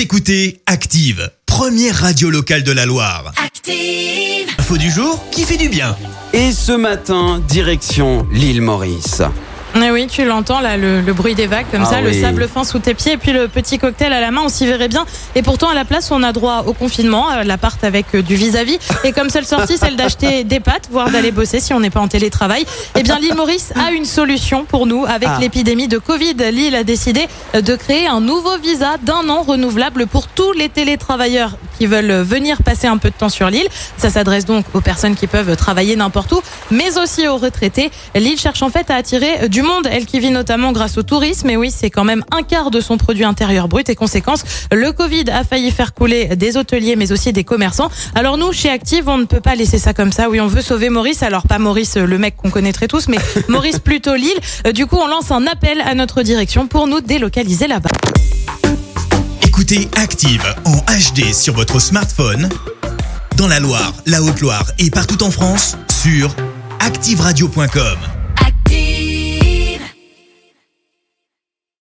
Vous écoutez Active, première radio locale de la Loire. Active. Info du jour qui fait du bien. Et ce matin, direction l'île Maurice. Eh oui, tu l'entends là, le, le bruit des vagues comme Ah ça, le sable fin sous tes pieds et puis le petit cocktail à la main, on s'y verrait bien. Et pourtant, à la place, on a droit au confinement, à l'appart avec euh, du vis-à-vis. Et comme seule sortie, celle d'acheter des pâtes, voire d'aller bosser si on n'est pas en télétravail. Eh bien, l'île Maurice a une solution pour nous. Avec Ah. l'épidémie de Covid, l'île a décidé de créer un nouveau visa d'un an renouvelable pour tous les télétravailleurs qui veulent venir passer un peu de temps sur l'île. Ça s'adresse donc aux personnes qui peuvent travailler n'importe où, mais aussi aux retraités. L'île cherche en fait à attirer du monde, elle qui vit notamment grâce au tourisme. Et oui, c'est quand même un quart de son produit intérieur brut. Et conséquence, le Covid a failli faire couler des hôteliers, mais aussi des commerçants. Alors nous, chez Active, on ne peut pas laisser ça comme ça. Oui, on veut sauver Maurice. Alors pas Maurice, le mec qu'on connaîtrait tous, mais Maurice plutôt Lille. Euh, Du coup, on lance un appel à notre direction pour nous délocaliser là-bas. Écoutez Active en HD sur votre smartphone, dans la Loire, la Haute-Loire et partout en France, sur activeradio.com.